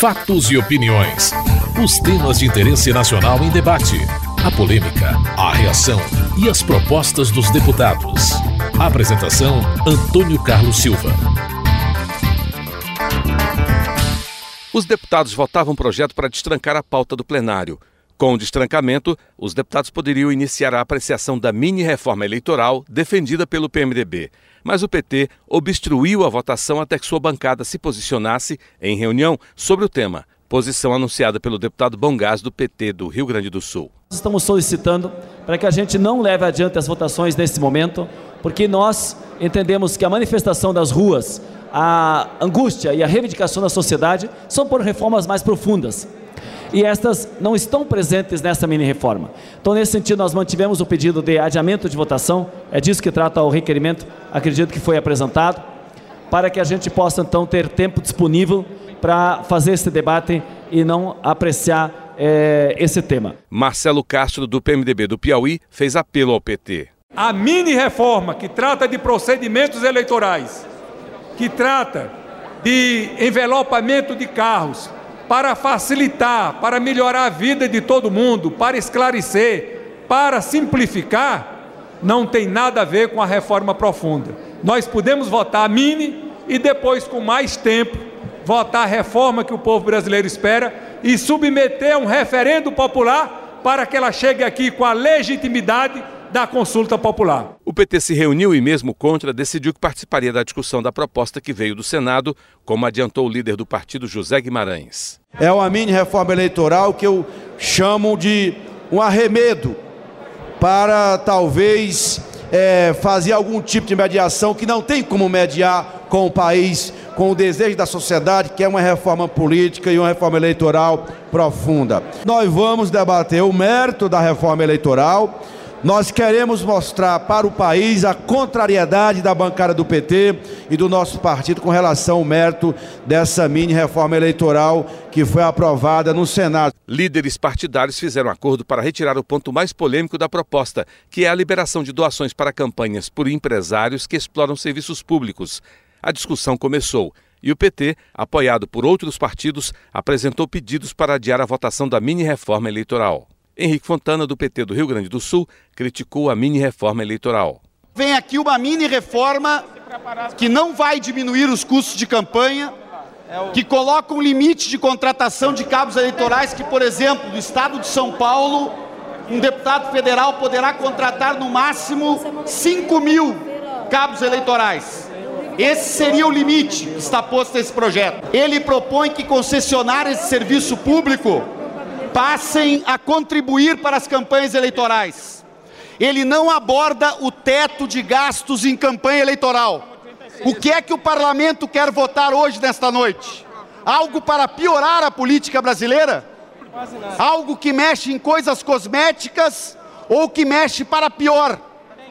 Fatos e opiniões. Os temas de interesse nacional em debate. A polêmica, a reação e as propostas dos deputados. Apresentação: Antônio Carlos Silva. Os deputados votavam um projeto para destrancar a pauta do plenário. Com o destrancamento, os deputados poderiam iniciar a apreciação da mini-reforma eleitoral defendida pelo PMDB. Mas o PT obstruiu a votação até que sua bancada se posicionasse em reunião sobre o tema, posição anunciada pelo deputado Bongás do PT do Rio Grande do Sul. Estamos solicitando para que a gente não leve adiante as votações nesse momento, porque nós entendemos que a manifestação das ruas, a angústia e a reivindicação da sociedade são por reformas mais profundas e estas não estão presentes nessa mini-reforma. Então, nesse sentido, nós mantivemos o pedido de adiamento de votação, é disso que trata o requerimento, acredito que foi apresentado, para que a gente possa, então, ter tempo disponível para fazer esse debate e não apreciar é, esse tema. Marcelo Castro, do PMDB do Piauí, fez apelo ao PT. A mini-reforma que trata de procedimentos eleitorais, que trata de envelopamento de carros, para facilitar, para melhorar a vida de todo mundo, para esclarecer, para simplificar, não tem nada a ver com a reforma profunda. Nós podemos votar a mini e depois, com mais tempo, votar a reforma que o povo brasileiro espera e submeter a um referendo popular para que ela chegue aqui com a legitimidade da consulta popular. O PT se reuniu e, mesmo contra, decidiu que participaria da discussão da proposta que veio do Senado, como adiantou o líder do partido, José Guimarães. É uma mini reforma eleitoral que eu chamo de um arremedo para talvez é, fazer algum tipo de mediação que não tem como mediar com o país, com o desejo da sociedade, que é uma reforma política e uma reforma eleitoral profunda. Nós vamos debater o mérito da reforma eleitoral nós queremos mostrar para o país a contrariedade da bancada do PT e do nosso partido com relação ao mérito dessa mini reforma eleitoral que foi aprovada no Senado. Líderes partidários fizeram acordo para retirar o ponto mais polêmico da proposta, que é a liberação de doações para campanhas por empresários que exploram serviços públicos. A discussão começou e o PT, apoiado por outros partidos, apresentou pedidos para adiar a votação da mini reforma eleitoral. Henrique Fontana, do PT do Rio Grande do Sul, criticou a mini-reforma eleitoral. Vem aqui uma mini-reforma que não vai diminuir os custos de campanha, que coloca um limite de contratação de cabos eleitorais que, por exemplo, no estado de São Paulo, um deputado federal poderá contratar no máximo 5 mil cabos eleitorais. Esse seria o limite que está posto nesse projeto. Ele propõe que concessionárias de serviço público passem a contribuir para as campanhas eleitorais. Ele não aborda o teto de gastos em campanha eleitoral. O que é que o parlamento quer votar hoje, nesta noite? Algo para piorar a política brasileira? Algo que mexe em coisas cosméticas ou que mexe para pior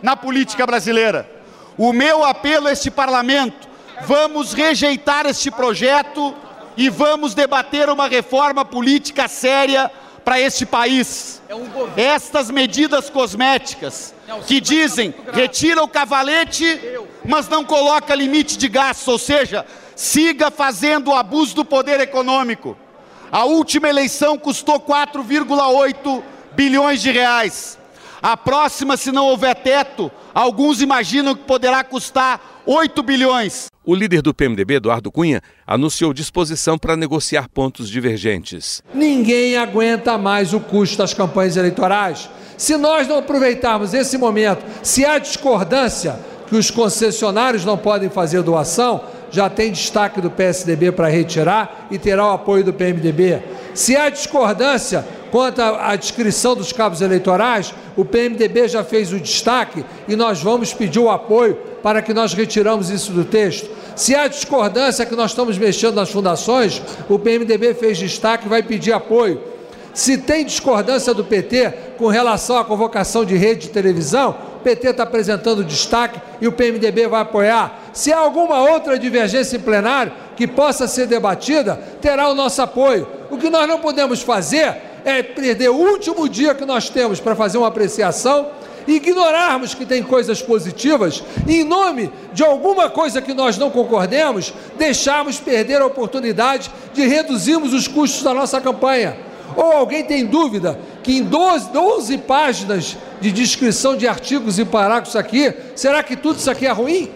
na política brasileira? O meu apelo a este parlamento: vamos rejeitar este projeto e vamos debater uma reforma política séria para este país. É Estas medidas cosméticas que dizem retira o cavalete, mas não coloca limite de gasto, ou seja, siga fazendo o abuso do poder econômico. A última eleição custou 4,8 bilhões de reais. A próxima, se não houver teto, alguns imaginam que poderá custar 8 bilhões. O líder do PMDB, Eduardo Cunha, anunciou disposição para negociar pontos divergentes. Ninguém aguenta mais o custo das campanhas eleitorais. Se nós não aproveitarmos esse momento, se há discordância que os concessionários não podem fazer doação, já tem destaque do PSDB para retirar e terá o apoio do PMDB. Se há discordância quanto à descrição dos cabos eleitorais, o PMDB já fez o destaque e nós vamos pedir o apoio para que nós retiramos isso do texto. Se há discordância que nós estamos mexendo nas fundações, o PMDB fez destaque e vai pedir apoio. Se tem discordância do PT com relação à convocação de rede de televisão, o PT está apresentando destaque e o PMDB vai apoiar. Se há alguma outra divergência em plenário que possa ser debatida, terá o nosso apoio. O que nós não podemos fazer é perder o último dia que nós temos para fazer uma apreciação ignorarmos que tem coisas positivas, em nome de alguma coisa que nós não concordemos, deixarmos perder a oportunidade de reduzirmos os custos da nossa campanha. Ou alguém tem dúvida que em 12, 12 páginas de descrição de artigos e parágrafos aqui, será que tudo isso aqui é ruim?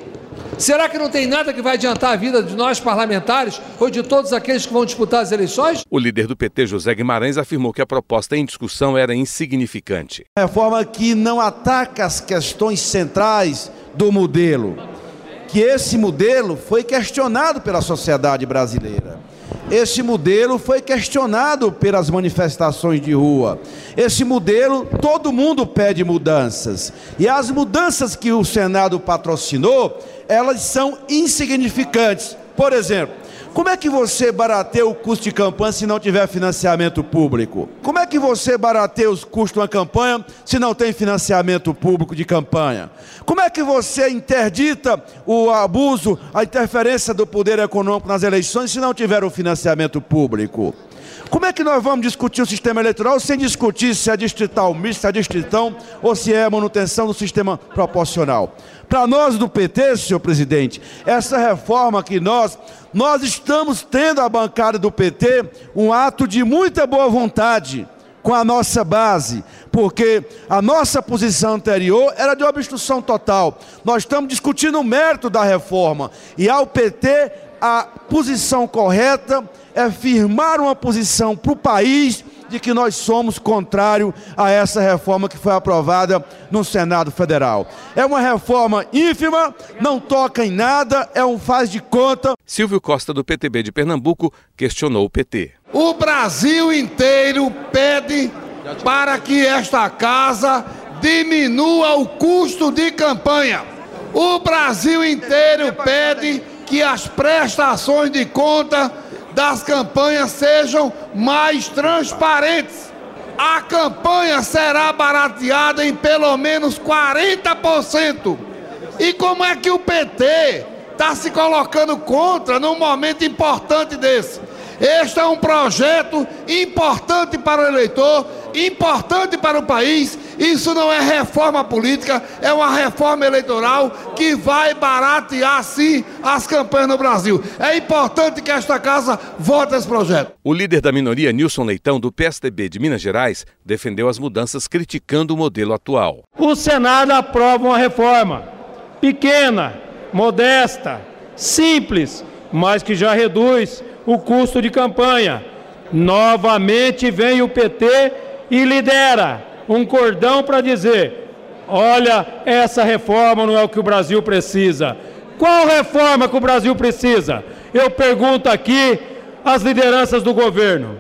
Será que não tem nada que vai adiantar a vida de nós parlamentares ou de todos aqueles que vão disputar as eleições? O líder do PT, José Guimarães, afirmou que a proposta em discussão era insignificante. Reforma que não ataca as questões centrais do modelo. Que esse modelo foi questionado pela sociedade brasileira. Esse modelo foi questionado pelas manifestações de rua. Esse modelo, todo mundo pede mudanças. E as mudanças que o Senado patrocinou, elas são insignificantes. Por exemplo, como é que você barateia o custo de campanha se não tiver financiamento público? Como é que você barateia os custos de uma campanha se não tem financiamento público de campanha? Como é que você interdita o abuso, a interferência do poder econômico nas eleições se não tiver o financiamento público? Como é que nós vamos discutir o sistema eleitoral sem discutir se é distrital misto, se é distritão ou se é manutenção do sistema proporcional? Para nós do PT, senhor presidente, essa reforma que nós, nós estamos tendo a bancada do PT um ato de muita boa vontade com a nossa base, porque a nossa posição anterior era de obstrução total. Nós estamos discutindo o mérito da reforma e ao PT a posição correta é firmar uma posição para o país de que nós somos contrário a essa reforma que foi aprovada no Senado Federal. É uma reforma ínfima, não toca em nada, é um faz de conta. Silvio Costa, do PTB de Pernambuco, questionou o PT. O Brasil inteiro pede para que esta casa diminua o custo de campanha. O Brasil inteiro pede que as prestações de conta das campanhas sejam mais transparentes. A campanha será barateada em pelo menos 40%. E como é que o PT está se colocando contra num momento importante desse? Este é um projeto importante para o eleitor, importante para o país. Isso não é reforma política, é uma reforma eleitoral que vai baratear sim as campanhas no Brasil. É importante que esta casa vote esse projeto. O líder da minoria, Nilson Leitão, do PSDB de Minas Gerais, defendeu as mudanças criticando o modelo atual. O Senado aprova uma reforma pequena, modesta, simples, mas que já reduz o custo de campanha. Novamente vem o PT e lidera um cordão para dizer: olha, essa reforma não é o que o Brasil precisa. Qual reforma que o Brasil precisa? Eu pergunto aqui às lideranças do governo.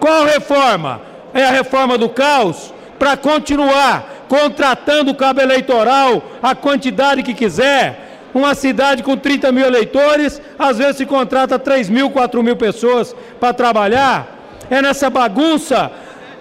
Qual reforma? É a reforma do caos para continuar contratando o cabo eleitoral a quantidade que quiser, uma cidade com 30 mil eleitores, às vezes se contrata 3 mil, 4 mil pessoas para trabalhar. É nessa bagunça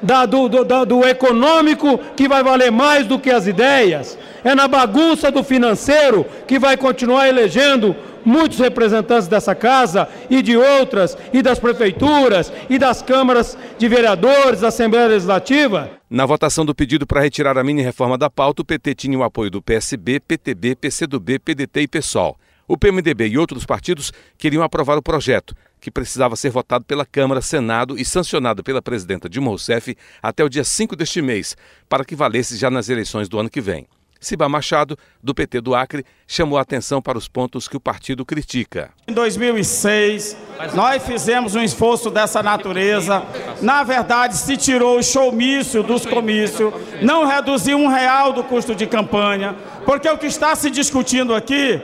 da, do, do, do econômico que vai valer mais do que as ideias. É na bagunça do financeiro que vai continuar elegendo muitos representantes dessa casa e de outras, e das prefeituras, e das câmaras de vereadores, da Assembleia Legislativa. Na votação do pedido para retirar a mini-reforma da pauta, o PT tinha o apoio do PSB, PTB, PCdoB, PDT e PSOL. O PMDB e outros partidos queriam aprovar o projeto, que precisava ser votado pela Câmara, Senado e sancionado pela presidenta Dilma Rousseff até o dia 5 deste mês, para que valesse já nas eleições do ano que vem. Ciba Machado, do PT do Acre, chamou a atenção para os pontos que o partido critica. Em 2006, nós fizemos um esforço dessa natureza. Na verdade, se tirou o showmício dos comícios, não reduziu um real do custo de campanha, porque o que está se discutindo aqui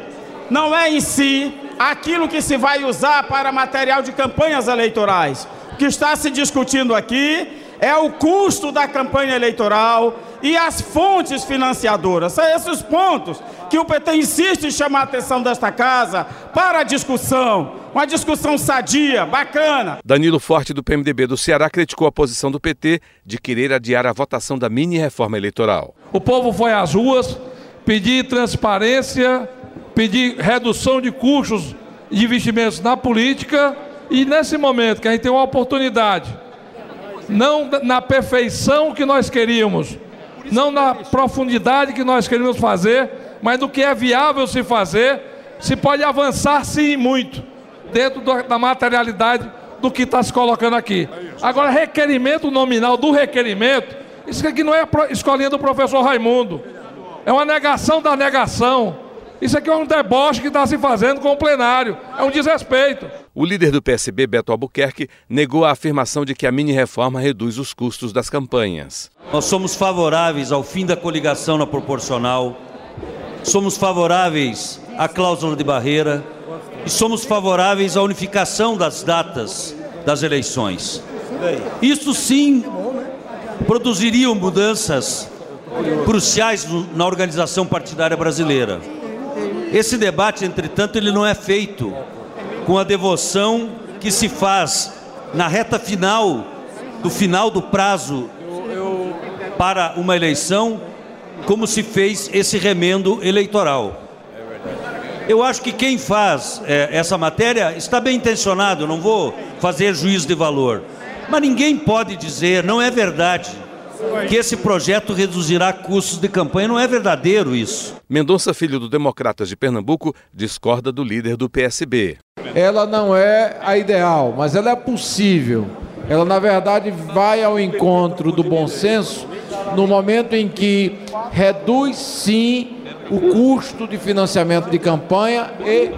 não é em si aquilo que se vai usar para material de campanhas eleitorais. O que está se discutindo aqui é o custo da campanha eleitoral e as fontes financiadoras. São esses pontos que o PT insiste em chamar a atenção desta casa para a discussão. Uma discussão sadia, bacana. Danilo Forte, do PMDB do Ceará, criticou a posição do PT de querer adiar a votação da mini-reforma eleitoral. O povo foi às ruas pedir transparência, pedir redução de custos de investimentos na política e nesse momento que a gente tem uma oportunidade não na perfeição que nós queríamos, não na profundidade que nós queremos fazer, mas no que é viável se fazer, se pode avançar sim muito, dentro da materialidade do que está se colocando aqui. Agora, requerimento nominal do requerimento, isso aqui não é escolinha do professor Raimundo, é uma negação da negação. Isso aqui é um deboche que está se fazendo com o plenário, é um desrespeito. O líder do PSB, Beto Albuquerque, negou a afirmação de que a mini-reforma reduz os custos das campanhas. Nós somos favoráveis ao fim da coligação na proporcional, somos favoráveis à cláusula de barreira e somos favoráveis à unificação das datas das eleições. Isso sim produziria mudanças cruciais na organização partidária brasileira. Esse debate, entretanto, ele não é feito com a devoção que se faz na reta final do final do prazo para uma eleição, como se fez esse remendo eleitoral. Eu acho que quem faz é, essa matéria está bem intencionado, não vou fazer juízo de valor. Mas ninguém pode dizer, não é verdade, que esse projeto reduzirá custos de campanha. Não é verdadeiro isso. Mendonça Filho do Democratas de Pernambuco discorda do líder do PSB. Ela não é a ideal, mas ela é possível. Ela, na verdade, vai ao encontro do bom senso no momento em que reduz, sim, o custo de financiamento de campanha e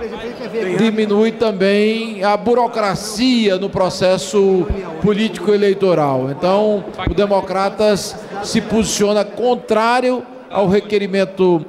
diminui também a burocracia no processo político-eleitoral. Então, o Democratas se posiciona contrário ao requerimento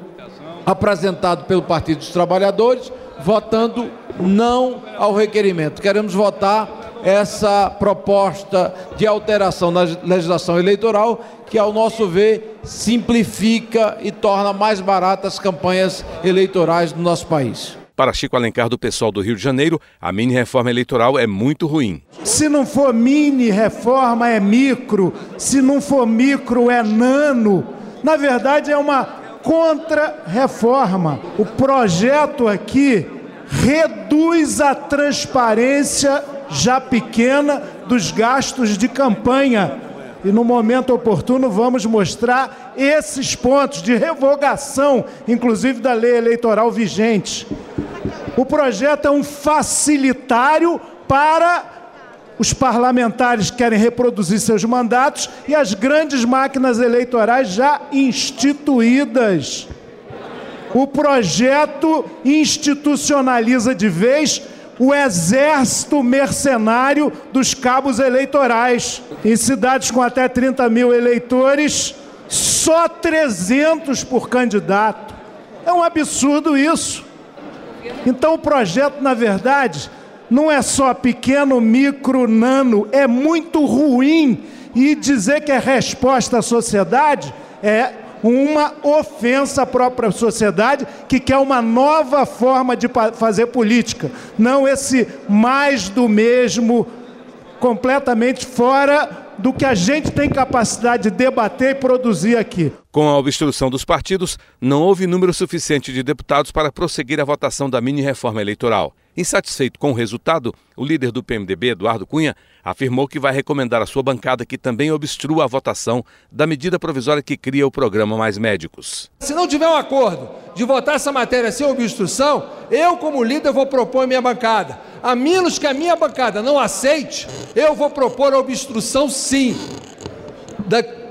apresentado pelo Partido dos Trabalhadores, votando não ao requerimento. Queremos votar essa proposta de alteração na legislação eleitoral, que, ao nosso ver, simplifica e torna mais baratas as campanhas eleitorais do nosso país. Para Chico Alencar, do pessoal do Rio de Janeiro, a mini-reforma eleitoral é muito ruim. Se não for mini-reforma, é micro. Se não for micro, é nano. Na verdade, é uma contra-reforma. O projeto aqui reduz a transparência já pequena dos gastos de campanha. E no momento oportuno vamos mostrar esses pontos de revogação, inclusive da lei eleitoral vigente. O projeto é um facilitário para os parlamentares que querem reproduzir seus mandatos e as grandes máquinas eleitorais já instituídas. O projeto institucionaliza de vez o exército mercenário dos cabos eleitorais. Em cidades com até 30 mil eleitores, só 300 por candidato. É um absurdo isso. Então o projeto, na verdade, não é só pequeno, micro, nano, é muito ruim. E dizer que é resposta à sociedade é uma ofensa à própria sociedade que quer uma nova forma de fazer política, não esse mais do mesmo, completamente fora do que a gente tem capacidade de debater e produzir aqui. Com a obstrução dos partidos, não houve número suficiente de deputados para prosseguir a votação da mini-reforma eleitoral. Insatisfeito com o resultado, o líder do PMDB, Eduardo Cunha, afirmou que vai recomendar à sua bancada que também obstrua a votação da medida provisória que cria o programa Mais Médicos. Se não tiver um acordo de votar essa matéria sem obstrução, eu, como líder, vou propor a minha bancada. A menos que a minha bancada não aceite, eu vou propor a obstrução sim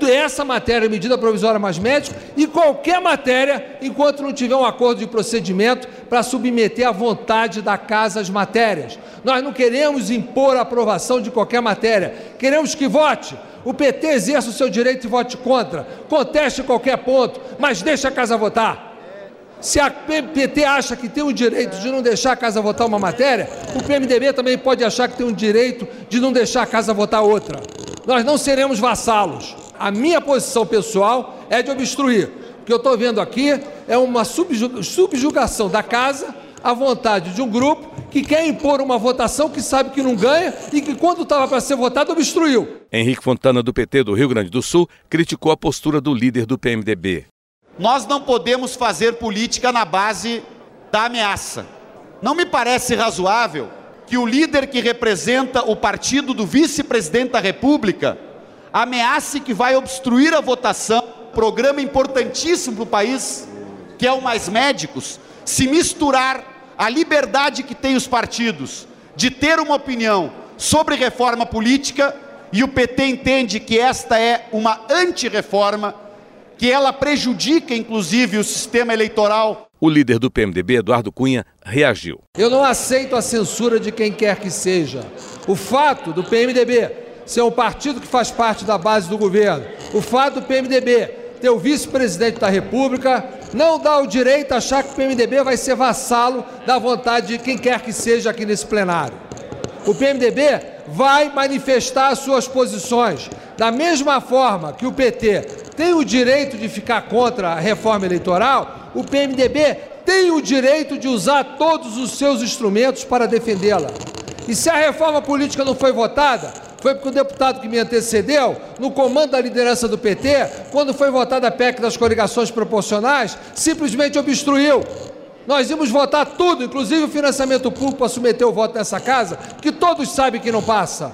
dessa matéria, medida provisória mais médico, e qualquer matéria, enquanto não tiver um acordo de procedimento para submeter à vontade da casa as matérias. Nós não queremos impor a aprovação de qualquer matéria, queremos que vote. O PT exerça o seu direito e vote contra, conteste qualquer ponto, mas deixe a casa votar. Se a PT acha que tem o direito de não deixar a casa votar uma matéria, o PMDB também pode achar que tem o direito de não deixar a casa votar outra. Nós não seremos vassalos. A minha posição pessoal é de obstruir. O que eu estou vendo aqui é uma subjugação da casa à vontade de um grupo que quer impor uma votação que sabe que não ganha e que, quando estava para ser votado, obstruiu. Henrique Fontana, do PT do Rio Grande do Sul, criticou a postura do líder do PMDB. Nós não podemos fazer política na base da ameaça. Não me parece razoável que o líder que representa o partido do vice-presidente da República ameace que vai obstruir a votação programa importantíssimo para o país, que é o Mais Médicos, se misturar a liberdade que tem os partidos de ter uma opinião sobre reforma política, e o PT entende que esta é uma antirreforma, que ela prejudica inclusive o sistema eleitoral. O líder do PMDB, Eduardo Cunha, reagiu. Eu não aceito a censura de quem quer que seja. O fato do PMDB ser um partido que faz parte da base do governo, o fato do PMDB ter o vice-presidente da República, não dá o direito a achar que o PMDB vai ser vassalo da vontade de quem quer que seja aqui nesse plenário. O PMDB vai manifestar as suas posições. Da mesma forma que o PT tem o direito de ficar contra a reforma eleitoral, o PMDB tem o direito de usar todos os seus instrumentos para defendê-la. E se a reforma política não foi votada, foi porque o deputado que me antecedeu, no comando da liderança do PT, quando foi votada a PEC das coligações proporcionais, simplesmente obstruiu. Nós íamos votar tudo, inclusive o financiamento público para submeter o voto nessa casa, que todos sabem que não passa.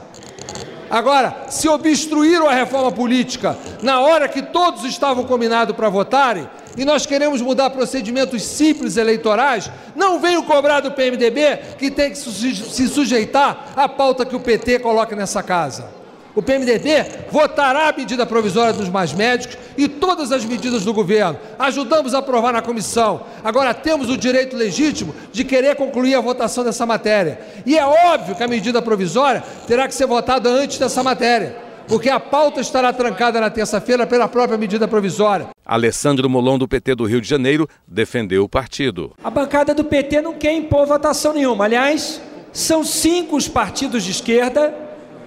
Agora, se obstruíram a reforma política na hora que todos estavam combinados para votarem, e nós queremos mudar procedimentos simples eleitorais, não venham cobrar do PMDB que tem que se sujeitar à pauta que o PT coloca nessa casa. O PMDB votará a medida provisória dos mais médicos e todas as medidas do governo. Ajudamos a aprovar na comissão. Agora temos o direito legítimo de querer concluir a votação dessa matéria. E é óbvio que a medida provisória terá que ser votada antes dessa matéria, porque a pauta estará trancada na terça-feira pela própria medida provisória. Alessandro Molon, do PT do Rio de Janeiro, defendeu o partido. A bancada do PT não quer impor votação nenhuma. Aliás, são cinco os partidos de esquerda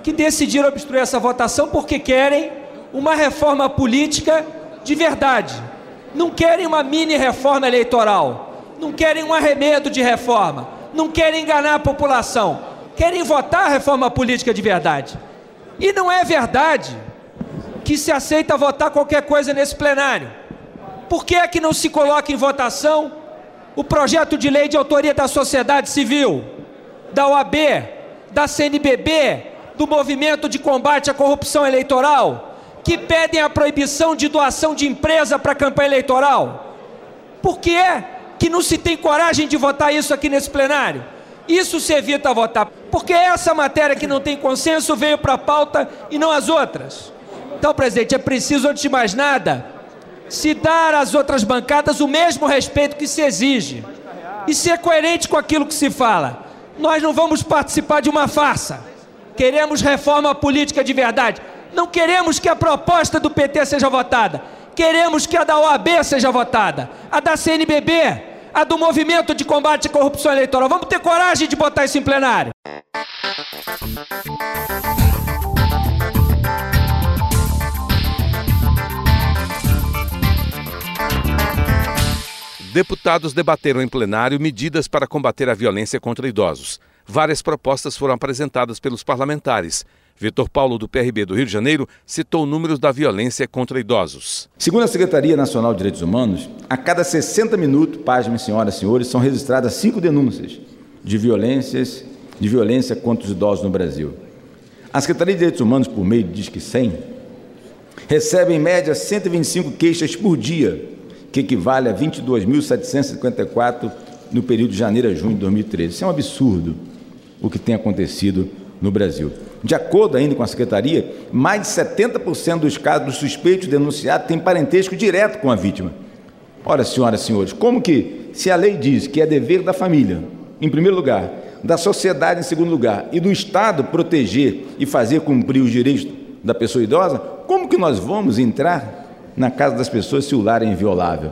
que decidiram obstruir essa votação porque querem uma reforma política de verdade. Não querem uma mini reforma eleitoral, não querem um arremedo de reforma, não querem enganar a população, querem votar a reforma política de verdade. E não é verdade que se aceita votar qualquer coisa nesse plenário. Por que é que não se coloca em votação o projeto de lei de autoria da sociedade civil, da OAB, da CNBB, do movimento de combate à corrupção eleitoral, que pedem a proibição de doação de empresa para a campanha eleitoral? Por que é que não se tem coragem de votar isso aqui nesse plenário? Isso se evita votar, porque essa matéria que não tem consenso veio para a pauta e não as outras. Então, presidente, é preciso, antes de mais nada, se dar às outras bancadas o mesmo respeito que se exige e ser coerente com aquilo que se fala. Nós não vamos participar de uma farsa. Queremos reforma política de verdade. Não queremos que a proposta do PT seja votada. Queremos que a da OAB seja votada. A da CNBB, a do Movimento de Combate à Corrupção Eleitoral. Vamos ter coragem de botar isso em plenário. Deputados debateram em plenário medidas para combater a violência contra idosos várias propostas foram apresentadas pelos parlamentares. Vitor Paulo, do PRB do Rio de Janeiro, citou números da violência contra idosos. Segundo a Secretaria Nacional de Direitos Humanos, a cada 60 minutos, páginas, senhoras e senhores, são registradas cinco denúncias de violências, de violência contra os idosos no Brasil. A Secretaria de Direitos Humanos, por meio do Disque 100, recebe em média 125 queixas por dia, que equivale a 22.754 no período de janeiro a junho de 2013. Isso é um absurdo o que tem acontecido no Brasil. De acordo ainda com a Secretaria, mais de 70% dos casos dos suspeitos denunciados têm parentesco direto com a vítima. Ora, senhoras e senhores, como que, se a lei diz que é dever da família, em primeiro lugar, da sociedade em segundo lugar, e do Estado proteger e fazer cumprir os direitos da pessoa idosa, como que nós vamos entrar na casa das pessoas se o lar é inviolável?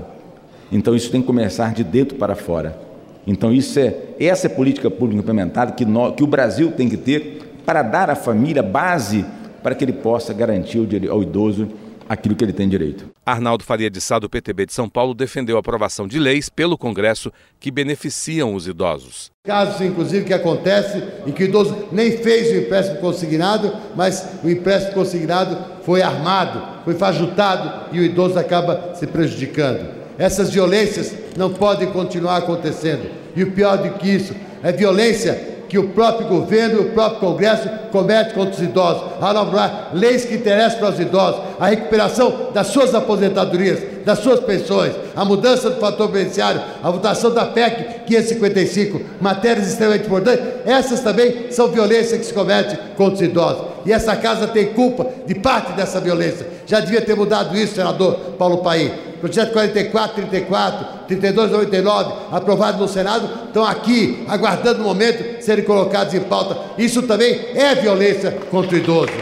Então isso tem que começar de dentro para fora. Então, isso é, essa é a política pública implementada que, que o Brasil tem que ter para dar à família base para que ele possa garantir ao, idoso aquilo que ele tem direito. Arnaldo Faria de Sá, do PTB de São Paulo, defendeu a aprovação de leis pelo Congresso que beneficiam os idosos. Casos, inclusive, que acontece em que o idoso nem fez o empréstimo consignado, mas o empréstimo consignado foi armado, foi fajutado e o idoso acaba se prejudicando. Essas violências não podem continuar acontecendo. E o pior do que isso, é violência que o próprio governo e o próprio Congresso cometem contra os idosos, a elaborar leis que interessam para os idosos, a recuperação das suas aposentadorias, das suas pensões, a mudança do fator beneficiário, a votação da PEC 555, matérias extremamente importantes, essas também são violências que se cometem contra os idosos. E essa casa tem culpa de parte dessa violência. Já devia ter mudado isso, senador Paulo Paim. Projeto 4434, 3299, aprovado no Senado, estão aqui aguardando o momento de serem colocados em pauta. Isso também é violência contra o idoso.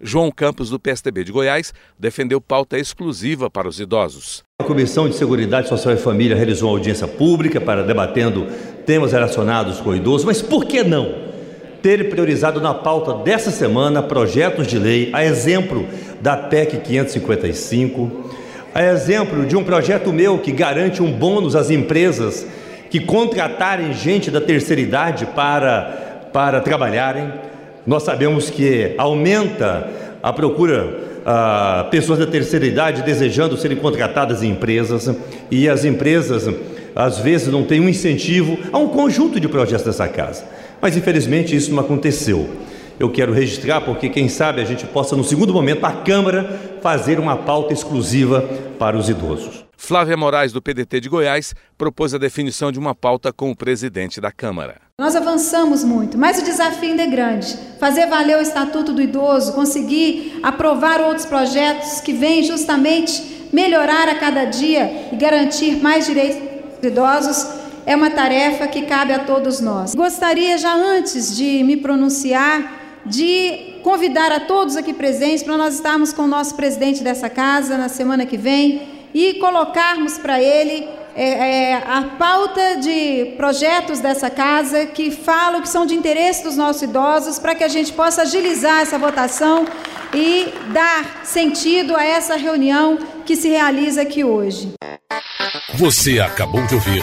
João Campos, do PSDB de Goiás, defendeu pauta exclusiva para os idosos. A Comissão de Seguridade Social e Família realizou uma audiência pública para debatendo temas relacionados com o idoso, mas por que não ter priorizado na pauta dessa semana projetos de lei, a exemplo da PEC 555, a exemplo de um projeto meu que garante um bônus às empresas que contratarem gente da terceira idade para, para trabalharem, nós sabemos que aumenta a procura a pessoas da terceira idade desejando serem contratadas em empresas e as empresas às vezes não têm um incentivo a um conjunto de projetos dessa casa. Mas infelizmente isso não aconteceu. Eu quero registrar porque quem sabe a gente possa no segundo momento a Câmara fazer uma pauta exclusiva para os idosos. Flávia Moraes, do PDT de Goiás, propôs a definição de uma pauta com o presidente da Câmara. Nós avançamos muito, mas o desafio ainda é grande. Fazer valer o Estatuto do Idoso, conseguir aprovar outros projetos que vêm justamente melhorar a cada dia e garantir mais direitos dos idosos é uma tarefa que cabe a todos nós. Gostaria, já antes de me pronunciar, de convidar a todos aqui presentes para nós estarmos com o nosso presidente dessa casa na semana que vem e colocarmos para ele é, é, a pauta de projetos dessa casa que falam que são de interesse dos nossos idosos, para que a gente possa agilizar essa votação e dar sentido a essa reunião que se realiza aqui hoje. Você acabou de ouvir